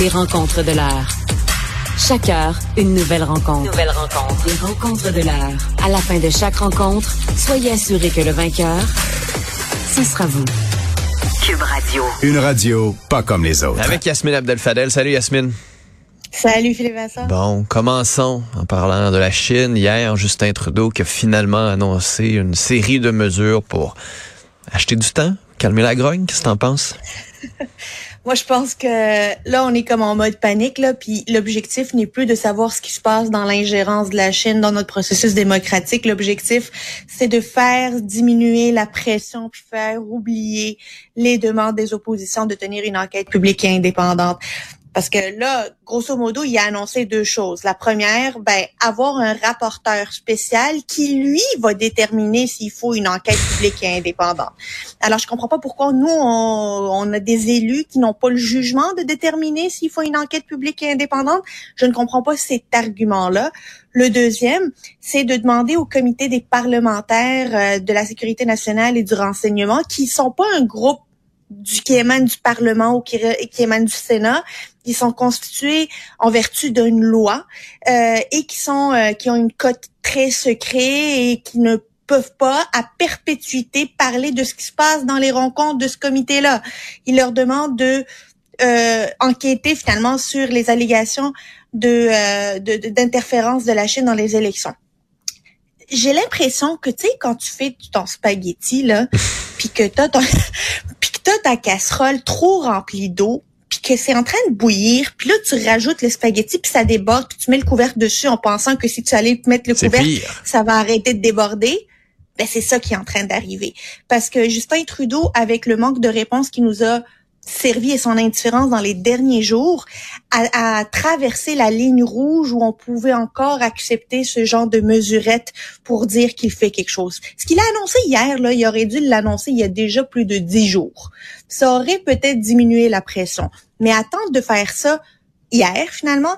Les rencontres de l'heure. Chaque heure, une nouvelle rencontre. Nouvelle rencontre. Les rencontres de l'heure. À la fin de chaque rencontre, soyez assurés que le vainqueur, ce sera vous. Cube Radio. Une radio pas comme les autres. Avec Yasmine Abdel-Fadel. Salut Yasmine. Salut Philippe Vincent. Bon, commençons en parlant de la Chine. Hier, Justin Trudeau qui a finalement annoncé une série de mesures pour acheter du temps, calmer la grogne. Qu'est-ce que t'en penses? Moi, je pense que là, on est comme en mode panique, là, puis l'objectif n'est plus de savoir ce qui se passe dans l'ingérence de la Chine dans notre processus démocratique. L'objectif, c'est de faire diminuer la pression puis faire oublier les demandes des oppositions de tenir une enquête publique et indépendante. Parce que là, grosso modo, il a annoncé deux choses. La première, ben, avoir un rapporteur spécial qui, lui, va déterminer s'il faut une enquête publique et indépendante. Alors, je comprends pas pourquoi nous, on, on a des élus qui n'ont pas le jugement de déterminer s'il faut une enquête publique et indépendante. Je ne comprends pas cet argument-là. Le deuxième, c'est de demander au comité des parlementaires euh, de la sécurité nationale et du renseignement, qui sont pas un groupe du qui émane du Parlement ou qui, qui émane du Sénat, qui sont constitués en vertu d'une loi euh, et qui sont euh, qui ont une cote très secret et qui ne peuvent pas à perpétuité parler de ce qui se passe dans les rencontres de ce comité-là. Ils leur demandent de euh, enquêter finalement sur les allégations de d'interférence de, de la Chine dans les élections j'ai l'impression que tu sais quand tu fais ton spaghetti là puis que t'as ton t'as ta casserole trop remplie d'eau puis que c'est en train de bouillir, puis là tu rajoutes le spaghetti puis ça déborde, puis tu mets le couvercle dessus en pensant que si tu allais mettre le couvercle, ça va arrêter de déborder. Ben c'est ça qui est en train d'arriver parce que Justin Trudeau avec le manque de réponse qui nous a servi et son indifférence dans les derniers jours à, traverser la ligne rouge où on pouvait encore accepter ce genre de mesurette pour dire qu'il fait quelque chose. Ce qu'il a annoncé hier, là, il aurait dû l'annoncer il y a déjà plus de dix jours. Ça aurait peut-être diminué la pression. Mais attendre de faire ça hier, finalement,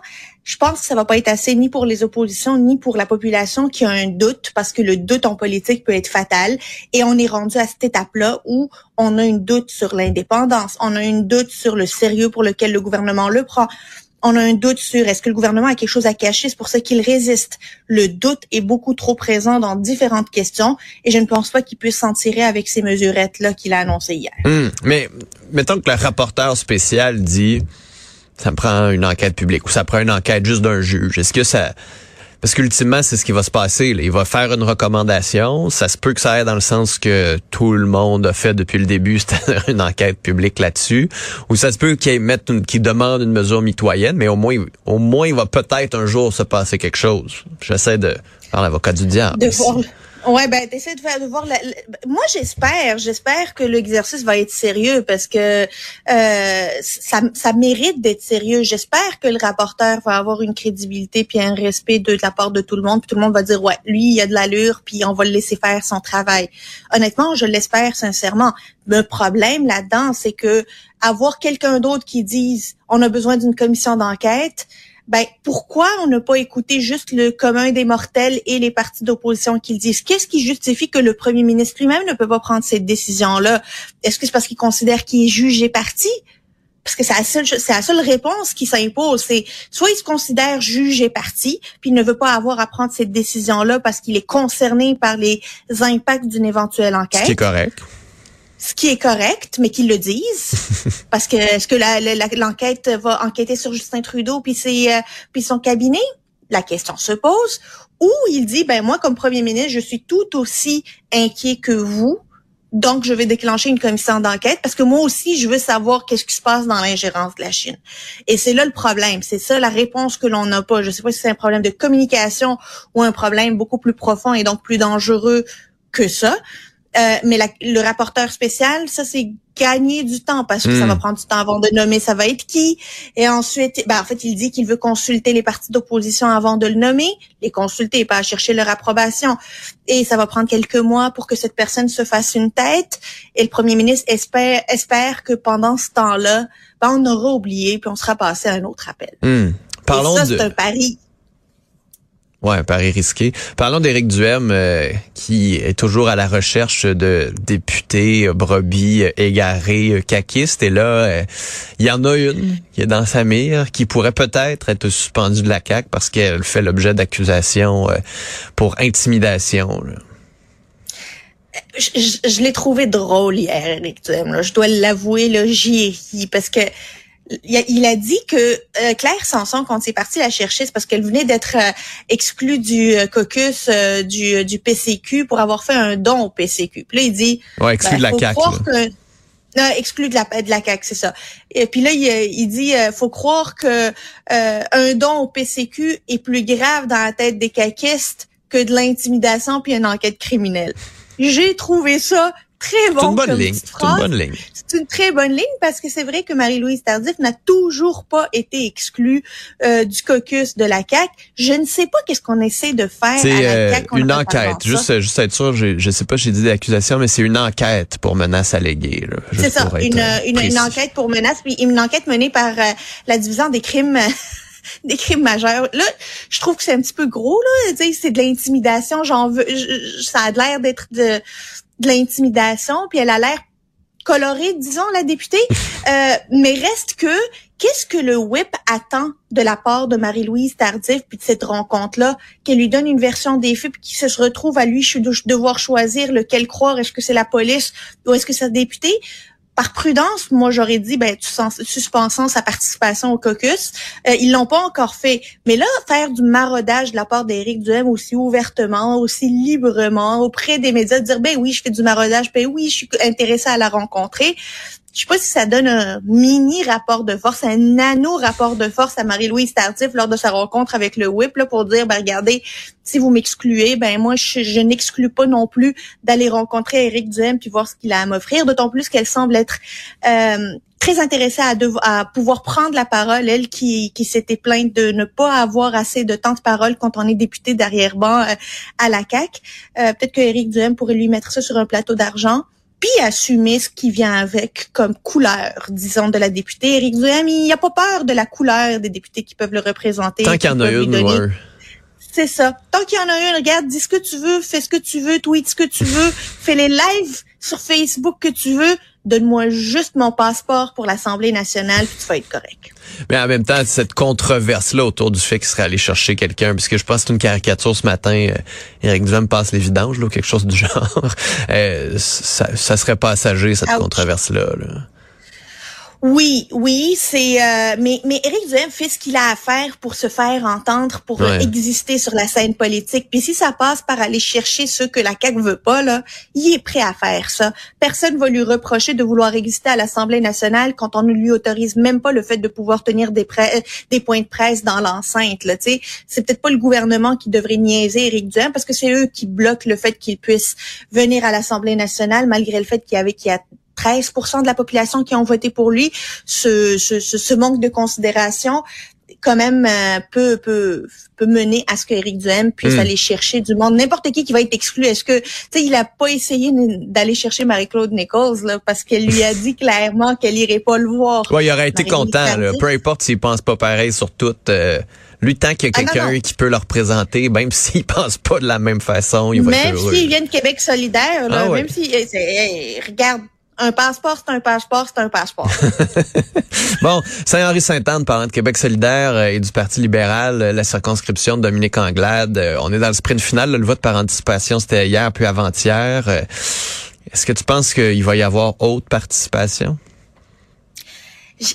je pense que ça va pas être assez ni pour les oppositions ni pour la population qui a un doute parce que le doute en politique peut être fatal et on est rendu à cette étape-là où on a une doute sur l'indépendance, on a une doute sur le sérieux pour lequel le gouvernement le prend. On a un doute sur est-ce que le gouvernement a quelque chose à cacher, c'est pour ça qu'il résiste. Le doute est beaucoup trop présent dans différentes questions et je ne pense pas qu'il puisse s'en tirer avec ces mesurettes-là qu'il a annoncées hier. Hum, mais mettons que le rapporteur spécial dit ça prend une enquête publique ou ça prend une enquête juste d'un juge. Est-ce que ça... Parce qu'ultimement, c'est ce qui va se passer. Là. Il va faire une recommandation. Ça se peut que ça aille dans le sens que tout le monde a fait depuis le début, c'est-à-dire une enquête publique là-dessus. Ou ça se peut qu'il mette qu'il demande une mesure mitoyenne, mais au moins, au moins, il va peut-être un jour se passer quelque chose. J'essaie de faire l'avocat du diable. De voir, Ouais, ben t'essaies de faire de voir. La, Moi, j'espère, j'espère que l'exercice va être sérieux parce que euh, ça, ça mérite d'être sérieux. J'espère que le rapporteur va avoir une crédibilité puis un respect de, la part de tout le monde. Puis tout le monde va dire ouais, lui il a de l'allure puis on va le laisser faire son travail. Honnêtement, je l'espère sincèrement. Le problème là-dedans, c'est que avoir quelqu'un d'autre qui dise on a besoin d'une commission d'enquête ben pourquoi on n'a pas écouté juste le commun des mortels et les partis d'opposition qui le disent? Qu'est-ce qui justifie que le premier ministre lui-même ne peut pas prendre cette décision-là? Est-ce que c'est parce qu'il considère qu'il est jugé parti? Parce que c'est la seule, c'est la seule réponse qui s'impose. C'est soit il se considère jugé parti, puis il ne veut pas avoir à prendre cette décision-là parce qu'il est concerné par les impacts d'une éventuelle enquête. Ce qui est correct ce qui est correct, mais qu'ils le disent, parce que est-ce que l'enquête va enquêter sur Justin Trudeau puis c'est euh, puis son cabinet La question se pose. Ou il dit ben moi comme premier ministre je suis tout aussi inquiet que vous, donc je vais déclencher une commission d'enquête parce que moi aussi je veux savoir qu'est-ce qui se passe dans l'ingérence de la Chine. Et c'est là le problème, c'est ça la réponse que l'on n'a pas. Je sais pas si c'est un problème de communication ou un problème beaucoup plus profond et donc plus dangereux que ça. Euh, mais la- le rapporteur spécial, ça c'est gagner du temps parce que ça Hmm. va prendre du temps avant de nommer ça va être qui. Et ensuite, ben, en fait, il dit qu'il veut consulter les partis d'opposition avant de le nommer, les consulter, pas chercher leur approbation. Et ça va prendre quelques mois pour que cette personne se fasse une tête. Et le premier ministre espère, espère que pendant ce temps-là, ben, on aura oublié puis on sera passé à un autre appel. Hmm. Parlons Et ça, de... c'est un pari. Ouais, un pari risqué. Parlons d'Éric Duhem, euh, qui est toujours à la recherche de députés euh, brebis euh, égarés, caquistes. Et là, il y en a une qui est dans sa mire, qui pourrait peut-être être suspendue de la CAQ parce qu'elle fait l'objet d'accusations pour intimidation. je, l'ai trouvé drôle hier, Eric Duhem. Je dois l'avouer, j'y ai ri parce que il a, dit que euh, Claire Sanson, quand c'est parti la chercher, c'est parce qu'elle venait d'être euh, exclue du euh, caucus euh, du, du PCQ pour avoir fait un don au PCQ. Puis là, il dit... Ouais, exclu ben, de la CAQ. non, exclu de la de la CAQ, c'est ça. Et puis là, il, il dit, euh, faut croire que euh, un don au PCQ est plus grave dans la tête des caquistes que de l'intimidation puis une enquête criminelle. J'ai trouvé ça très C'est une bonne ligne. C'est une bonne ligne. C'est une très bonne ligne parce que c'est vrai que Marie-Louise Tardif n'a toujours pas été exclue euh, du caucus de la CAQ. Je ne sais pas qu'est-ce qu'on essaie de faire à C'est la euh, une enquête. Juste, juste être sûr, je sais pas, j'ai dit d'accusation, mais c'est une enquête pour menace alléguée. C'est ça, une, euh, une, précis. une enquête pour menace, puis une enquête menée par euh, la division des crimes des crimes majeurs. Là, je trouve que c'est un petit peu gros là, c'est de l'intimidation, j'en veux je- ça a l'air d'être de de l'intimidation, puis elle a l'air colorée, disons la députée, Euh, mais reste que qu'est-ce que le whip attend de la part de Marie-Louise Tardif puis de cette rencontre-là, qu'elle lui donne une version des faits puis qu'il se retrouve à lui de devoir choisir lequel croire, est-ce que c'est la police ou est-ce que c'est la députée? Par prudence, moi j'aurais dit ben tu suspensant sa participation au caucus. Euh, ils l'ont pas encore fait, mais là faire du maraudage de la part d'Éric Duhem aussi ouvertement, aussi librement auprès des médias, dire ben oui je fais du maraudage, ben oui je suis intéressé à la rencontrer. Je sais pas si ça donne un mini rapport de force, un nano rapport de force à Marie-Louise Tardif lors de sa rencontre avec le whip là, pour dire ben regardez si vous m'excluez, ben moi je, n'exclus pas non plus d'aller rencontrer Éric Duhem puis voir ce qu'il a à m'offrir. D'autant plus qu'elle semble être euh, très intéressée à, devo- à pouvoir prendre la parole, elle qui, s'était plainte de ne pas avoir assez de temps de parole quand on est député d'arrière-ban euh, à la CAC. Euh, Peut-être que Éric Duhem pourrait lui mettre ça sur un plateau d'argent puis assumer ce qui vient avec comme couleur, disons, de la députée. Éric Duhem, il n'a pas peur de la couleur des députés qui peuvent le représenter. Tant qui qu'il y en a une c'est ça. Tant qu'il y en a une, regarde, dis ce que tu veux, fais ce que tu veux, tweet ce que tu veux, fais les lives sur Facebook que tu veux. Donne-moi juste mon passeport pour l'Assemblée nationale, puis tu vas être correct. Mais en même temps, cette controverse-là autour du fait qu'il serait allé chercher quelqu'un, puisque je pense que c'est une caricature ce matin, euh, Éric Duhem passe les vidanges, là, ou quelque chose du genre. Euh, ça, ça serait passager, cette controverse-là. là. Oui, oui, c'est euh, mais mais Éric Duhem fait ce qu'il a à faire pour se faire entendre, pour Ouais. exister sur la scène politique. Puis si ça passe par aller chercher ceux que la CAQ veut pas là, il est prêt à faire ça. Personne va lui reprocher de vouloir exister à l'Assemblée nationale quand on ne lui autorise même pas le fait de pouvoir tenir des points de presse dans l'enceinte là, tu sais. C'est peut-être pas le gouvernement qui devrait niaiser Éric Duhem parce que c'est eux qui bloquent le fait qu'il puisse venir à l'Assemblée nationale malgré le fait qu'il y avait qu'il y a 13% de la population qui ont voté pour lui, ce, ce, ce, manque de considération quand même euh, peut, peut, peut mener à ce que Duhem puisse Mm. aller chercher du monde. N'importe qui qui va être exclu. Est-ce que, tu sais, il a pas essayé d'aller chercher Marie-Claude Nichols, là, parce qu'elle lui a dit clairement qu'elle irait pas le voir. Ouais, il aurait été content, là. Peu importe s'il pense pas pareil sur tout. euh, lui, tant qu'il y a Ah, quelqu'un qui peut le représenter, même s'il pense pas de la même façon, il va Même être heureux. s'il vient de Québec solidaire, là, Ah ouais. même si, eh, eh, regarde, un passeport, c'est un passeport, c'est un passeport. Bon, Saint-Henri-Sainte-Anne, parlant de Québec solidaire euh, et du Parti libéral, euh, la circonscription de Dominique Anglade, euh, on est dans le sprint final. le vote par anticipation, c'était hier puis avant-hier. Est-ce que tu penses qu'il va y avoir haute participation?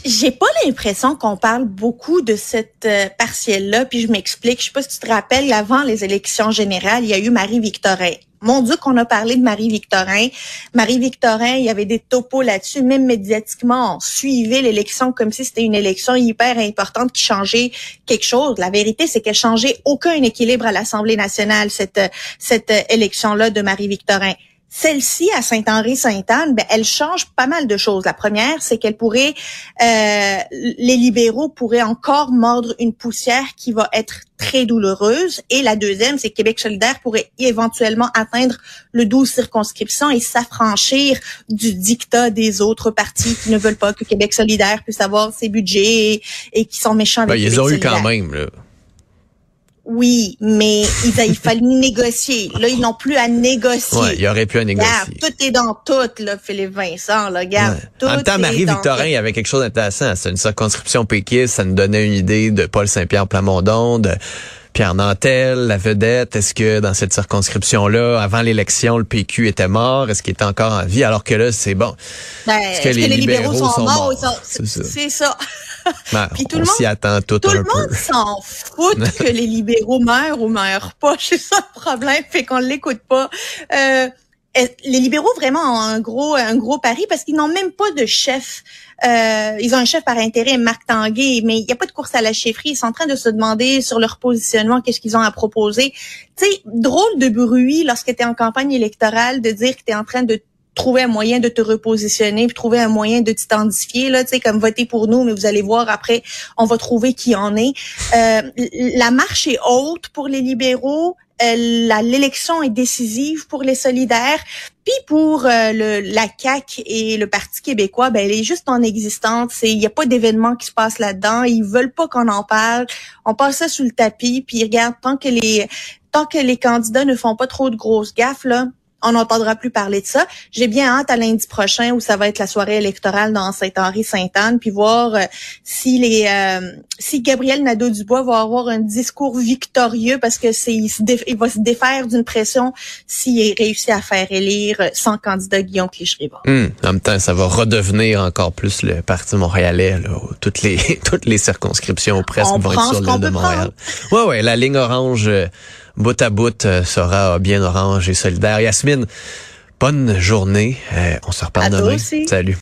J'ai pas l'impression qu'on parle beaucoup de cette euh, partielle-là, puis je m'explique. Je sais pas si tu te rappelles, avant les élections générales, il y a eu Marie-Victorin. Mon Dieu, qu'on a parlé de Marie-Victorin. Marie-Victorin, il y avait des topos là-dessus, même médiatiquement, on suivait l'élection comme si c'était une élection hyper importante qui changeait quelque chose. La vérité, c'est qu'elle changeait aucun équilibre à l'Assemblée nationale, cette, cette euh, élection-là de Marie-Victorin. Celle-ci, à Saint-Henri-Sainte-Anne, ben, elle change pas mal de choses. La première, c'est qu'elle pourrait, euh, les libéraux pourraient encore mordre une poussière qui va être très douloureuse. Et la deuxième, c'est que Québec solidaire pourrait éventuellement atteindre le 12 circonscriptions et s'affranchir du dictat des autres partis qui ne veulent pas que Québec solidaire puisse avoir ses budgets et, qui sont méchants avec ben, Ils ont eu quand même, là. Oui, mais il, a, il fallait négocier. Là, ils n'ont plus à négocier. Ouais, il aurait pu à négocier. Regarde, tout est dans tout, là, Philippe Vincent. Là, regarde, Ouais. tout en même temps, Marie-Victorin, il y avait quelque chose d'intéressant. C'est une circonscription péquiste. Ça nous donnait une idée de Paul Saint-Pierre Plamondon, de Pierre Nantel, la vedette. Est-ce que dans cette circonscription-là, avant l'élection, le PQ était mort? Est-ce qu'il était encore en vie? Alors que là, c'est bon. Ben, Est-ce que les libéraux sont morts? Sont- C'est ça. C'est ça. Ben, Puis tout on le monde- s'y attend tout, Tout un le monde s'en fout que les libéraux meurent ou meurent pas. C'est ça le problème, fait qu'on l'écoute pas. Euh, les libéraux vraiment ont un gros un gros pari parce qu'ils n'ont même pas de chef. Euh, ils ont un chef par intérêt, Marc Tanguay, mais il n'y a pas de course à la chefferie. Ils sont en train de se demander sur leur positionnement qu'est-ce qu'ils ont à proposer. Tu sais, drôle de bruit lorsque tu es en campagne électorale de dire que tu es en train de trouver un moyen de te repositionner, puis trouver un moyen de t'identifier, là, tu sais, comme voter pour nous, mais vous allez voir après, on va trouver qui en est. Euh, la marche est haute pour les libéraux. Euh, L'élection est décisive pour les solidaires. Puis pour euh, le, la CAQ et le Parti québécois, ben, elle est juste en existence. Il n'y a pas d'événement qui se passe là-dedans. Ils veulent pas qu'on en parle. On passe ça sous le tapis. Puis regarde, tant que les tant que les candidats ne font pas trop de grosses gaffes, là, on n'entendra plus parler de ça. J'ai bien hâte à lundi prochain où ça va être la soirée électorale dans Saint-Henri-Sainte-Anne, puis voir euh, si les euh, si Gabriel Nadeau-Dubois va avoir un discours victorieux parce que c'est il, va se défaire d'une pression s'il réussit à faire élire euh, son candidat Guillaume Clichy-Rivard. Hum, en même temps, ça va redevenir encore plus le Parti montréalais. Là, où toutes les toutes les circonscriptions presque On vont être sur l'île de peut Montréal. Ouais, ouais, la ligne orange, euh, bout à bout, euh, sera bien orange et solidaire. Yasmine, bonne journée. Euh, on se reparle À demain. aussi. Salut.